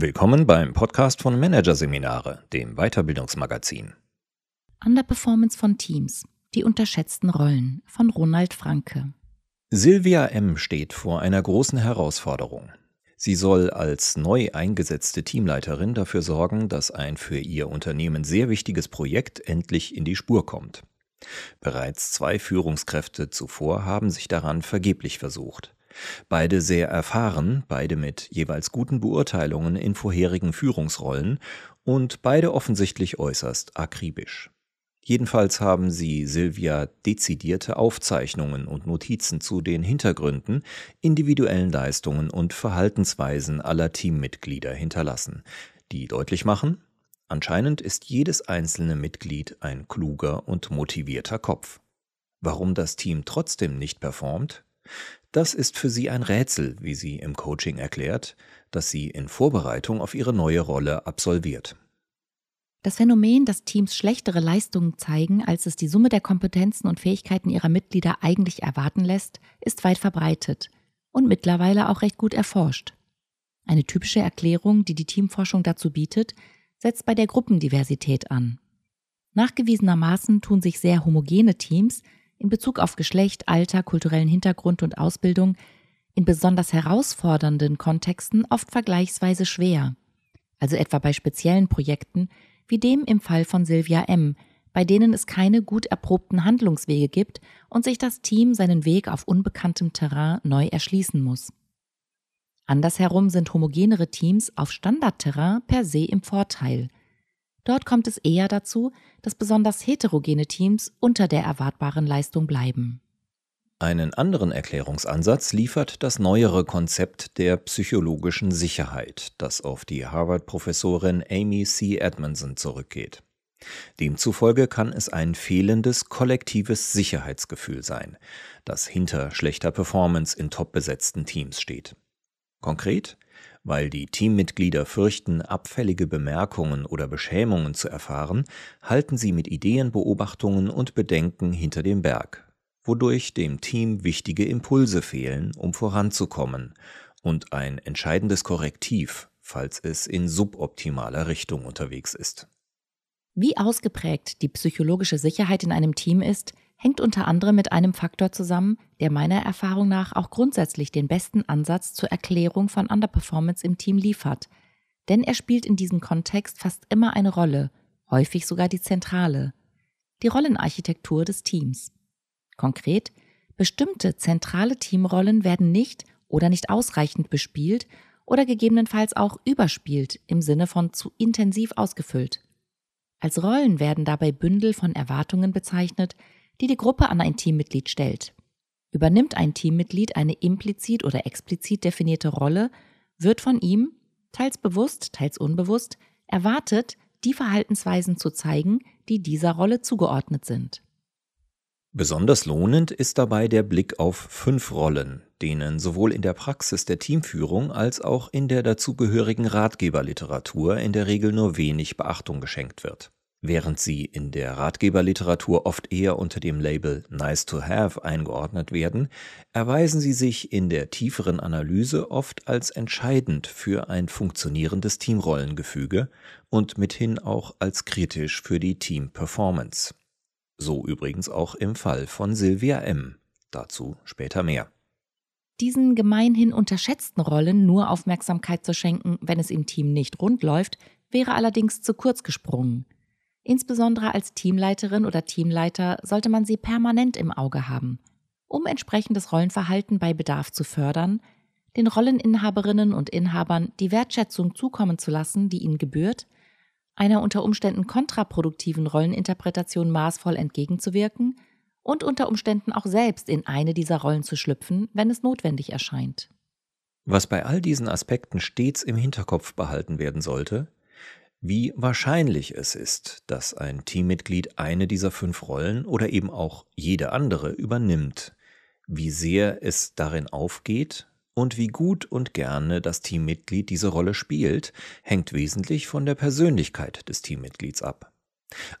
Willkommen beim Podcast von Managerseminare, dem Weiterbildungsmagazin. Underperformance von Teams, die unterschätzten Rollen von Ronald Franke. Silvia M. steht vor einer großen Herausforderung. Sie soll als neu eingesetzte Teamleiterin dafür sorgen, dass ein für ihr Unternehmen sehr wichtiges Projekt endlich in die Spur kommt. Bereits zwei Führungskräfte zuvor haben sich daran vergeblich versucht. Beide sehr erfahren, beide mit jeweils guten Beurteilungen in vorherigen Führungsrollen und beide offensichtlich äußerst akribisch. Jedenfalls haben sie Silvia dezidierte Aufzeichnungen und Notizen zu den Hintergründen, individuellen Leistungen und Verhaltensweisen aller Teammitglieder hinterlassen, die deutlich machen, anscheinend ist jedes einzelne Mitglied ein kluger und motivierter Kopf. Warum das Team trotzdem nicht performt? Das ist für sie ein Rätsel, wie sie im Coaching erklärt, das sie in Vorbereitung auf ihre neue Rolle absolviert. Das Phänomen, dass Teams schlechtere Leistungen zeigen, als es die Summe der Kompetenzen und Fähigkeiten ihrer Mitglieder eigentlich erwarten lässt, ist weit verbreitet und mittlerweile auch recht gut erforscht. Eine typische Erklärung, die die Teamforschung dazu bietet, setzt bei der Gruppendiversität an. Nachgewiesenermaßen tun sich sehr homogene Teams in Bezug auf Geschlecht, Alter, kulturellen Hintergrund und Ausbildung in besonders herausfordernden Kontexten oft vergleichsweise schwer, also etwa bei speziellen Projekten wie dem im Fall von Silvia M., bei denen es keine gut erprobten Handlungswege gibt und sich das Team seinen Weg auf unbekanntem Terrain neu erschließen muss. Andersherum sind homogenere Teams auf Standardterrain per se im Vorteil, Dort kommt es eher dazu, dass besonders heterogene Teams unter der erwartbaren Leistung bleiben. Einen anderen Erklärungsansatz liefert das neuere Konzept der psychologischen Sicherheit, das auf die Harvard-Professorin Amy C. Edmondson zurückgeht. Demzufolge kann es ein fehlendes kollektives Sicherheitsgefühl sein, das hinter schlechter Performance in top besetzten Teams steht. Konkret, weil die Teammitglieder fürchten, abfällige Bemerkungen oder Beschämungen zu erfahren, halten sie mit Ideen, Beobachtungen und Bedenken hinter dem Berg, wodurch dem Team wichtige Impulse fehlen, um voranzukommen und ein entscheidendes Korrektiv, falls es in suboptimaler Richtung unterwegs ist. Wie ausgeprägt die psychologische Sicherheit in einem Team ist, hängt unter anderem mit einem Faktor zusammen, der meiner Erfahrung nach auch grundsätzlich den besten Ansatz zur Erklärung von Underperformance im Team liefert. Denn er spielt in diesem Kontext fast immer eine Rolle, häufig sogar die zentrale. Die Rollenarchitektur des Teams. Konkret, bestimmte zentrale Teamrollen werden nicht oder nicht ausreichend bespielt oder gegebenenfalls auch überspielt im Sinne von zu intensiv ausgefüllt. Als Rollen werden dabei Bündel von Erwartungen bezeichnet, die die Gruppe an ein Teammitglied stellt. Übernimmt ein Teammitglied eine implizit oder explizit definierte Rolle, wird von ihm, teils bewusst, teils unbewusst, erwartet, die Verhaltensweisen zu zeigen, die dieser Rolle zugeordnet sind. Besonders lohnend ist dabei der Blick auf fünf Rollen, denen sowohl in der Praxis der Teamführung als auch in der dazugehörigen Ratgeberliteratur in der Regel nur wenig Beachtung geschenkt wird. Während sie in der Ratgeberliteratur oft eher unter dem Label Nice to Have eingeordnet werden, erweisen sie sich in der tieferen Analyse oft als entscheidend für ein funktionierendes Teamrollengefüge und mithin auch als kritisch für die Team-Performance. So übrigens auch im Fall von Sylvia M. Dazu später mehr. Diesen gemeinhin unterschätzten Rollen nur Aufmerksamkeit zu schenken, wenn es im Team nicht rund läuft, wäre allerdings zu kurz gesprungen. Insbesondere als Teamleiterin oder Teamleiter sollte man sie permanent im Auge haben, um entsprechendes Rollenverhalten bei Bedarf zu fördern, den Rolleninhaberinnen und Inhabern die Wertschätzung zukommen zu lassen, die ihnen gebührt, einer unter Umständen kontraproduktiven Rolleninterpretation maßvoll entgegenzuwirken und unter Umständen auch selbst in eine dieser Rollen zu schlüpfen, wenn es notwendig erscheint. Was bei all diesen Aspekten stets im Hinterkopf behalten werden sollte, wie wahrscheinlich es ist, dass ein Teammitglied eine dieser fünf Rollen oder eben auch jede andere übernimmt, wie sehr es darin aufgeht und wie gut und gerne das Teammitglied diese Rolle spielt, hängt wesentlich von der Persönlichkeit des Teammitglieds ab.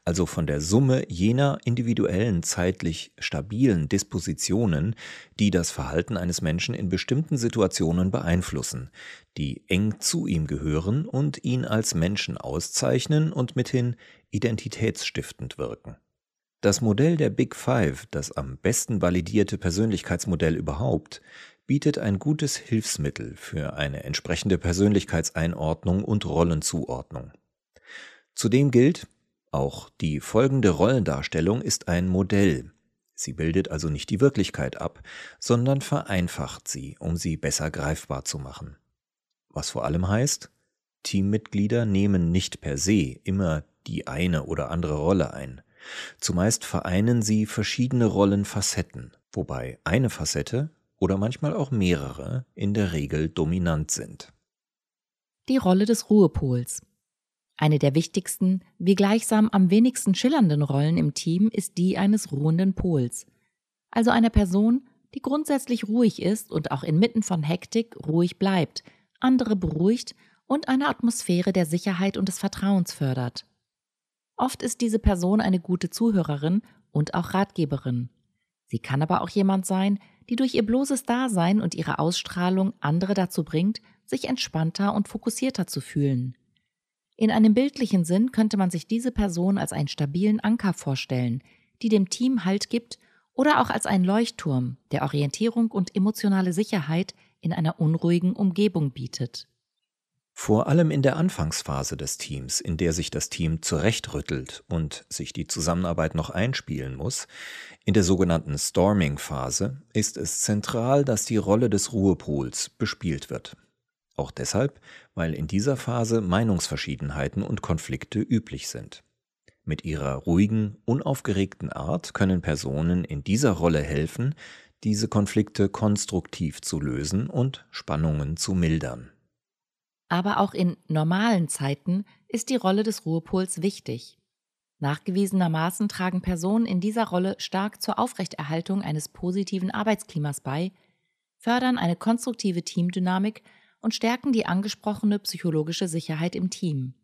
Also von der Summe jener individuellen zeitlich stabilen Dispositionen, die das Verhalten eines Menschen in bestimmten Situationen beeinflussen, die eng zu ihm gehören und ihn als Menschen auszeichnen und mithin identitätsstiftend wirken. Das Modell der Big Five, das am besten validierte Persönlichkeitsmodell überhaupt, bietet ein gutes Hilfsmittel für eine entsprechende Persönlichkeitseinordnung und Rollenzuordnung. Zudem gilt, auch die folgende Rollendarstellung ist ein Modell. Sie bildet also nicht die Wirklichkeit ab, sondern vereinfacht sie, um sie besser greifbar zu machen. Was vor allem heißt, Teammitglieder nehmen nicht per se immer die eine oder andere Rolle ein. Zumeist vereinen sie verschiedene Rollenfacetten, wobei eine Facette oder manchmal auch mehrere in der Regel dominant sind. Die Rolle des Ruhepols. Eine der wichtigsten, wie gleichsam am wenigsten schillernden Rollen im Team ist die eines ruhenden Pols. Also einer Person, die grundsätzlich ruhig ist und auch inmitten von Hektik ruhig bleibt, andere beruhigt und eine Atmosphäre der Sicherheit und des Vertrauens fördert. Oft ist diese Person eine gute Zuhörerin und auch Ratgeberin. Sie kann aber auch jemand sein, die durch ihr bloßes Dasein und ihre Ausstrahlung andere dazu bringt, sich entspannter und fokussierter zu fühlen. In einem bildlichen Sinn könnte man sich diese Person als einen stabilen Anker vorstellen, die dem Team Halt gibt oder auch als einen Leuchtturm, der Orientierung und emotionale Sicherheit in einer unruhigen Umgebung bietet. Vor allem in der Anfangsphase des Teams, in der sich das Team zurechtrüttelt und sich die Zusammenarbeit noch einspielen muss, in der sogenannten Storming-Phase, ist es zentral, dass die Rolle des Ruhepols bespielt wird. Auch deshalb, weil in dieser Phase Meinungsverschiedenheiten und Konflikte üblich sind. Mit ihrer ruhigen, unaufgeregten Art können Personen in dieser Rolle helfen, diese Konflikte konstruktiv zu lösen und Spannungen zu mildern. Aber auch in normalen Zeiten ist die Rolle des Ruhepols wichtig. Nachgewiesenermaßen tragen Personen in dieser Rolle stark zur Aufrechterhaltung eines positiven Arbeitsklimas bei, fördern eine konstruktive Teamdynamik und stärken die angesprochene psychologische Sicherheit im Team.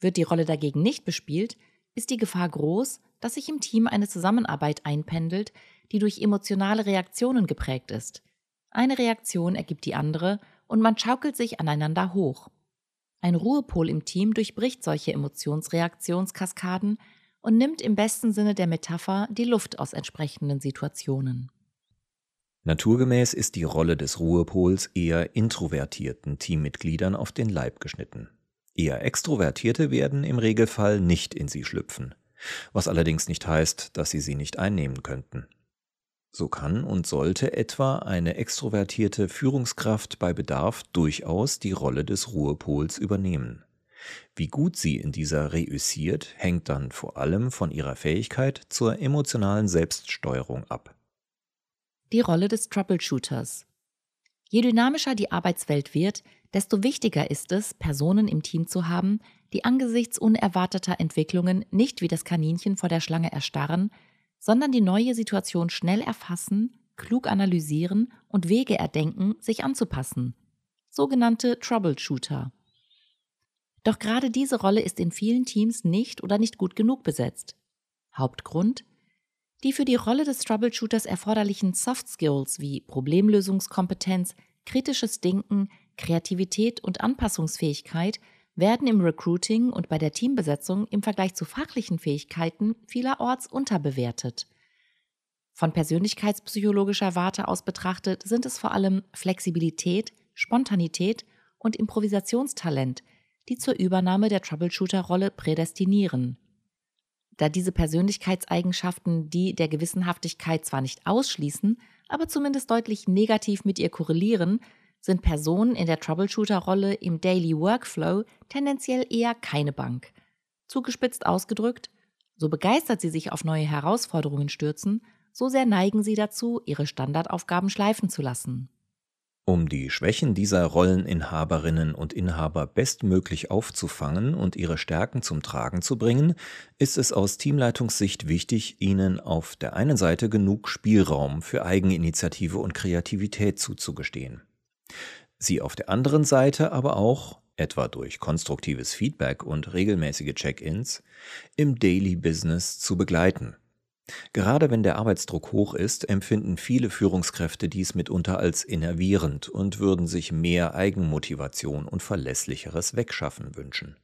Wird die Rolle dagegen nicht bespielt, ist die Gefahr groß, dass sich im Team eine Zusammenarbeit einpendelt, die durch emotionale Reaktionen geprägt ist. Eine Reaktion ergibt die andere und man schaukelt sich aneinander hoch. Ein Ruhepol im Team durchbricht solche Emotionsreaktionskaskaden und nimmt im besten Sinne der Metapher die Luft aus entsprechenden Situationen. Naturgemäß ist die Rolle des Ruhepols eher introvertierten Teammitgliedern auf den Leib geschnitten. Eher Extrovertierte werden im Regelfall nicht in sie schlüpfen, was allerdings nicht heißt, dass sie sie nicht einnehmen könnten. So kann und sollte etwa eine extrovertierte Führungskraft bei Bedarf durchaus die Rolle des Ruhepols übernehmen. Wie gut sie in dieser reüssiert, hängt dann vor allem von ihrer Fähigkeit zur emotionalen Selbststeuerung ab die Rolle des Troubleshooters. Je dynamischer die Arbeitswelt wird, desto wichtiger ist es, Personen im Team zu haben, die angesichts unerwarteter Entwicklungen nicht wie das Kaninchen vor der Schlange erstarren, sondern die neue Situation schnell erfassen, klug analysieren und Wege erdenken, sich anzupassen. Sogenannte Troubleshooter. Doch gerade diese Rolle ist in vielen Teams nicht oder nicht gut genug besetzt. Hauptgrund? Die für die Rolle des Troubleshooters erforderlichen Soft Skills wie Problemlösungskompetenz, kritisches Denken, Kreativität und Anpassungsfähigkeit werden im Recruiting und bei der Teambesetzung im Vergleich zu fachlichen Fähigkeiten vielerorts unterbewertet. Von persönlichkeitspsychologischer Warte aus betrachtet sind es vor allem Flexibilität, Spontanität und Improvisationstalent, die zur Übernahme der Troubleshooter-Rolle prädestinieren da diese Persönlichkeitseigenschaften die der Gewissenhaftigkeit zwar nicht ausschließen, aber zumindest deutlich negativ mit ihr korrelieren, sind Personen in der Troubleshooter-Rolle im Daily Workflow tendenziell eher keine Bank. Zugespitzt ausgedrückt, so begeistert sie sich auf neue Herausforderungen stürzen, so sehr neigen sie dazu, ihre Standardaufgaben schleifen zu lassen. Um die Schwächen dieser Rolleninhaberinnen und Inhaber bestmöglich aufzufangen und ihre Stärken zum Tragen zu bringen, ist es aus Teamleitungssicht wichtig, ihnen auf der einen Seite genug Spielraum für Eigeninitiative und Kreativität zuzugestehen. Sie auf der anderen Seite aber auch etwa durch konstruktives Feedback und regelmäßige Check-ins, im Daily Business zu begleiten. Gerade wenn der Arbeitsdruck hoch ist, empfinden viele Führungskräfte dies mitunter als innervierend und würden sich mehr Eigenmotivation und verlässlicheres Wegschaffen wünschen.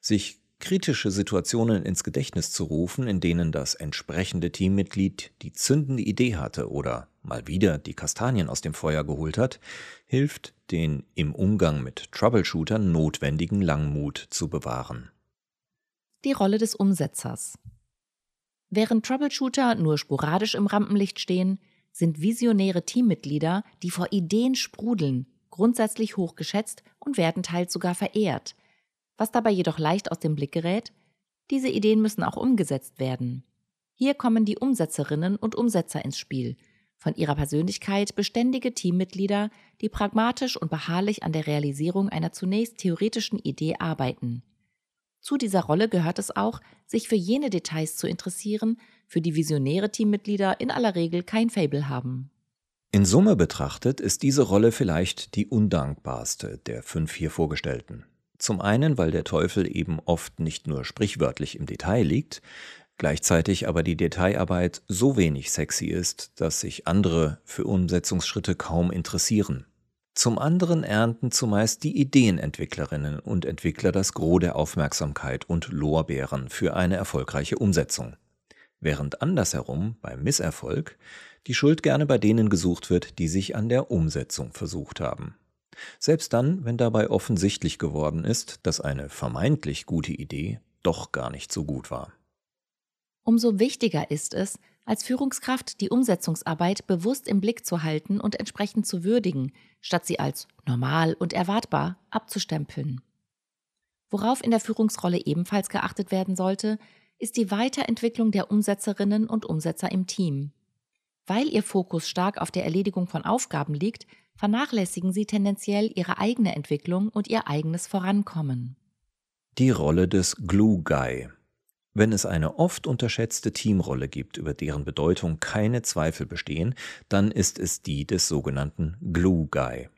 Sich kritische Situationen ins Gedächtnis zu rufen, in denen das entsprechende Teammitglied die zündende Idee hatte oder mal wieder die Kastanien aus dem Feuer geholt hat, hilft, den im Umgang mit Troubleshootern notwendigen Langmut zu bewahren. Die Rolle des Umsetzers. Während Troubleshooter nur sporadisch im Rampenlicht stehen, sind visionäre Teammitglieder, die vor Ideen sprudeln, grundsätzlich hochgeschätzt und werden teils sogar verehrt. Was dabei jedoch leicht aus dem Blick gerät, diese Ideen müssen auch umgesetzt werden. Hier kommen die Umsetzerinnen und Umsetzer ins Spiel, von ihrer Persönlichkeit beständige Teammitglieder, die pragmatisch und beharrlich an der Realisierung einer zunächst theoretischen Idee arbeiten. Zu dieser Rolle gehört es auch, sich für jene Details zu interessieren, für die visionäre Teammitglieder in aller Regel kein Fable haben. In Summe betrachtet ist diese Rolle vielleicht die undankbarste der fünf hier vorgestellten. Zum einen, weil der Teufel eben oft nicht nur sprichwörtlich im Detail liegt, gleichzeitig aber die Detailarbeit so wenig sexy ist, dass sich andere für Umsetzungsschritte kaum interessieren. Zum anderen ernten zumeist die Ideenentwicklerinnen und Entwickler das Gros der Aufmerksamkeit und Lorbeeren für eine erfolgreiche Umsetzung. Während andersherum beim Misserfolg die Schuld gerne bei denen gesucht wird, die sich an der Umsetzung versucht haben. Selbst dann, wenn dabei offensichtlich geworden ist, dass eine vermeintlich gute Idee doch gar nicht so gut war. Umso wichtiger ist es, als Führungskraft die Umsetzungsarbeit bewusst im Blick zu halten und entsprechend zu würdigen, statt sie als normal und erwartbar abzustempeln. Worauf in der Führungsrolle ebenfalls geachtet werden sollte, ist die Weiterentwicklung der Umsetzerinnen und Umsetzer im Team. Weil ihr Fokus stark auf der Erledigung von Aufgaben liegt, vernachlässigen sie tendenziell ihre eigene Entwicklung und ihr eigenes Vorankommen. Die Rolle des Glue Guy. Wenn es eine oft unterschätzte Teamrolle gibt, über deren Bedeutung keine Zweifel bestehen, dann ist es die des sogenannten Glue Guy.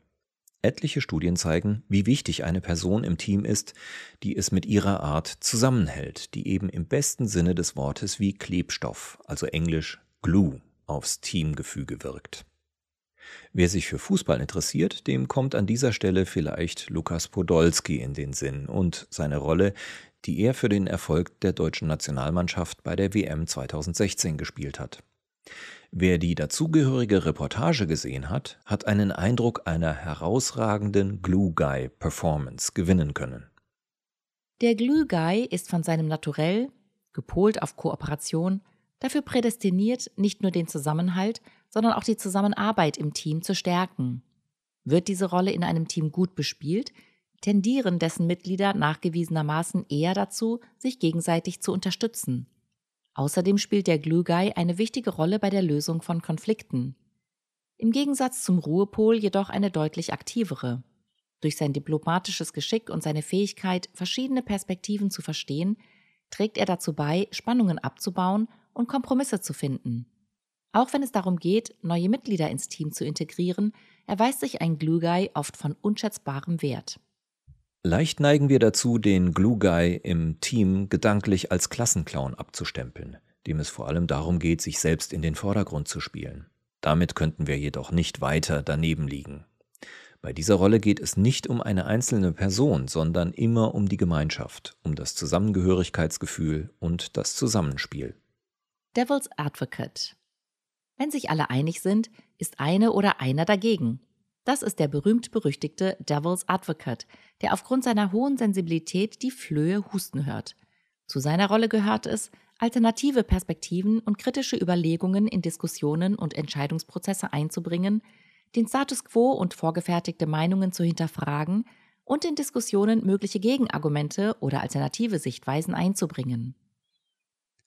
Etliche Studien zeigen, wie wichtig eine Person im Team ist, die es mit ihrer Art zusammenhält, die eben im besten Sinne des Wortes wie Klebstoff, also englisch Glue, aufs Teamgefüge wirkt. Wer sich für Fußball interessiert, dem kommt an dieser Stelle vielleicht Lukas Podolski in den Sinn und seine Rolle, die er für den Erfolg der deutschen Nationalmannschaft bei der WM 2016 gespielt hat. Wer die dazugehörige Reportage gesehen hat, hat einen Eindruck einer herausragenden Glue Guy Performance gewinnen können. Der Glue Guy ist von seinem Naturell, gepolt auf Kooperation, dafür prädestiniert, nicht nur den Zusammenhalt, sondern auch die Zusammenarbeit im Team zu stärken. Wird diese Rolle in einem Team gut bespielt, tendieren dessen Mitglieder nachgewiesenermaßen eher dazu, sich gegenseitig zu unterstützen. Außerdem spielt der Glue eine wichtige Rolle bei der Lösung von Konflikten. Im Gegensatz zum Ruhepol jedoch eine deutlich aktivere. Durch sein diplomatisches Geschick und seine Fähigkeit, verschiedene Perspektiven zu verstehen, trägt er dazu bei, Spannungen abzubauen und Kompromisse zu finden. Auch wenn es darum geht, neue Mitglieder ins Team zu integrieren, erweist sich ein Glue oft von unschätzbarem Wert. Leicht neigen wir dazu, den Glue Guy im Team gedanklich als Klassenclown abzustempeln, dem es vor allem darum geht, sich selbst in den Vordergrund zu spielen. Damit könnten wir jedoch nicht weiter daneben liegen. Bei dieser Rolle geht es nicht um eine einzelne Person, sondern immer um die Gemeinschaft, um das Zusammengehörigkeitsgefühl und das Zusammenspiel. Devil's Advocate wenn sich alle einig sind, ist eine oder einer dagegen. Das ist der berühmt-berüchtigte Devil's Advocate, der aufgrund seiner hohen Sensibilität die Flöhe husten hört. Zu seiner Rolle gehört es, alternative Perspektiven und kritische Überlegungen in Diskussionen und Entscheidungsprozesse einzubringen, den Status quo und vorgefertigte Meinungen zu hinterfragen und in Diskussionen mögliche Gegenargumente oder alternative Sichtweisen einzubringen.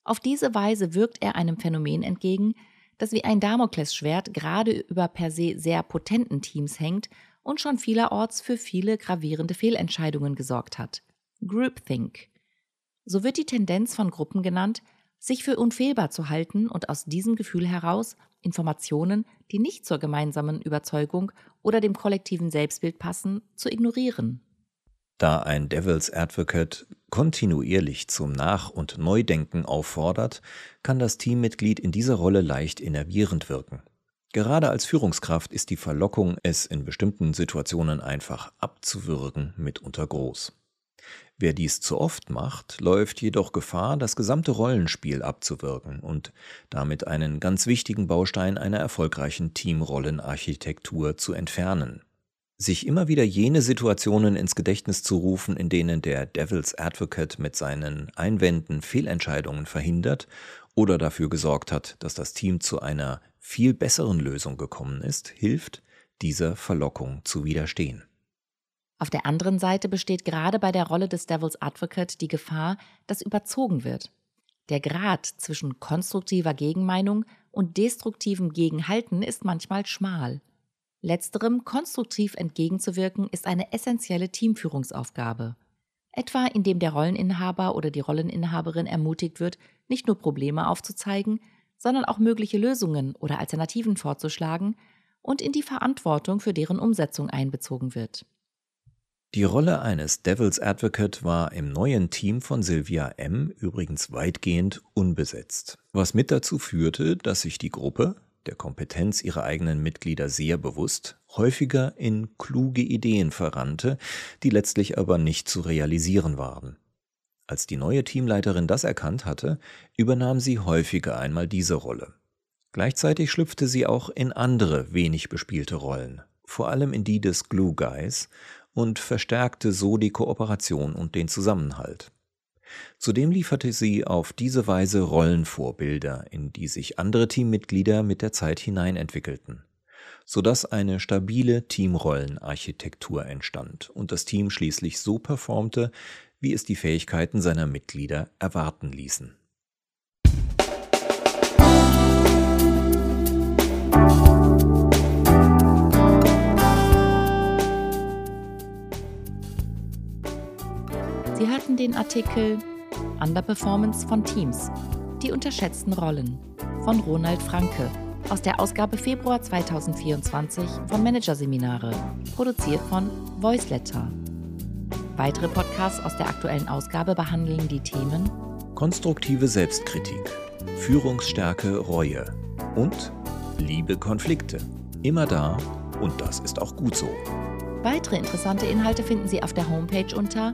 Auf diese Weise wirkt er einem Phänomen entgegen, das wie ein Damoklesschwert gerade über per se sehr potenten Teams hängt und schon vielerorts für viele gravierende Fehlentscheidungen gesorgt hat. Groupthink. So wird die Tendenz von Gruppen genannt, sich für unfehlbar zu halten und aus diesem Gefühl heraus Informationen, die nicht zur gemeinsamen Überzeugung oder dem kollektiven Selbstbild passen, zu ignorieren. Da ein Devil's Advocate kontinuierlich zum Nach- und Neudenken auffordert, kann das Teammitglied in dieser Rolle leicht innervierend wirken. Gerade als Führungskraft ist die Verlockung, es in bestimmten Situationen einfach abzuwürgen, mitunter groß. Wer dies zu oft macht, läuft jedoch Gefahr, das gesamte Rollenspiel abzuwirken und damit einen ganz wichtigen Baustein einer erfolgreichen Teamrollenarchitektur zu entfernen. Sich immer wieder jene Situationen ins Gedächtnis zu rufen, in denen der Devil's Advocate mit seinen Einwänden Fehlentscheidungen verhindert oder dafür gesorgt hat, dass das Team zu einer viel besseren Lösung gekommen ist, hilft, dieser Verlockung zu widerstehen. Auf der anderen Seite besteht gerade bei der Rolle des Devil's Advocate die Gefahr, dass überzogen wird. Der Grad zwischen konstruktiver Gegenmeinung und destruktivem Gegenhalten ist manchmal schmal. Letzterem konstruktiv entgegenzuwirken ist eine essentielle Teamführungsaufgabe. Etwa indem der Rolleninhaber oder die Rolleninhaberin ermutigt wird, nicht nur Probleme aufzuzeigen, sondern auch mögliche Lösungen oder Alternativen vorzuschlagen und in die Verantwortung für deren Umsetzung einbezogen wird. Die Rolle eines Devil's Advocate war im neuen Team von Sylvia M. übrigens weitgehend unbesetzt, was mit dazu führte, dass sich die Gruppe, der Kompetenz ihrer eigenen Mitglieder sehr bewusst, häufiger in kluge Ideen verrannte, die letztlich aber nicht zu realisieren waren. Als die neue Teamleiterin das erkannt hatte, übernahm sie häufiger einmal diese Rolle. Gleichzeitig schlüpfte sie auch in andere wenig bespielte Rollen, vor allem in die des Glue Guys und verstärkte so die Kooperation und den Zusammenhalt. Zudem lieferte sie auf diese Weise Rollenvorbilder, in die sich andere Teammitglieder mit der Zeit hineinentwickelten, sodass eine stabile Teamrollenarchitektur entstand und das Team schließlich so performte, wie es die Fähigkeiten seiner Mitglieder erwarten ließen. Sie hörten den Artikel Underperformance von Teams. Die unterschätzten Rollen von Ronald Franke aus der Ausgabe Februar 2024 von Managerseminare, produziert von Voiceletter. Weitere Podcasts aus der aktuellen Ausgabe behandeln die Themen Konstruktive Selbstkritik, Führungsstärke, Reue und Liebe Konflikte. Immer da und das ist auch gut so. Weitere interessante Inhalte finden Sie auf der Homepage unter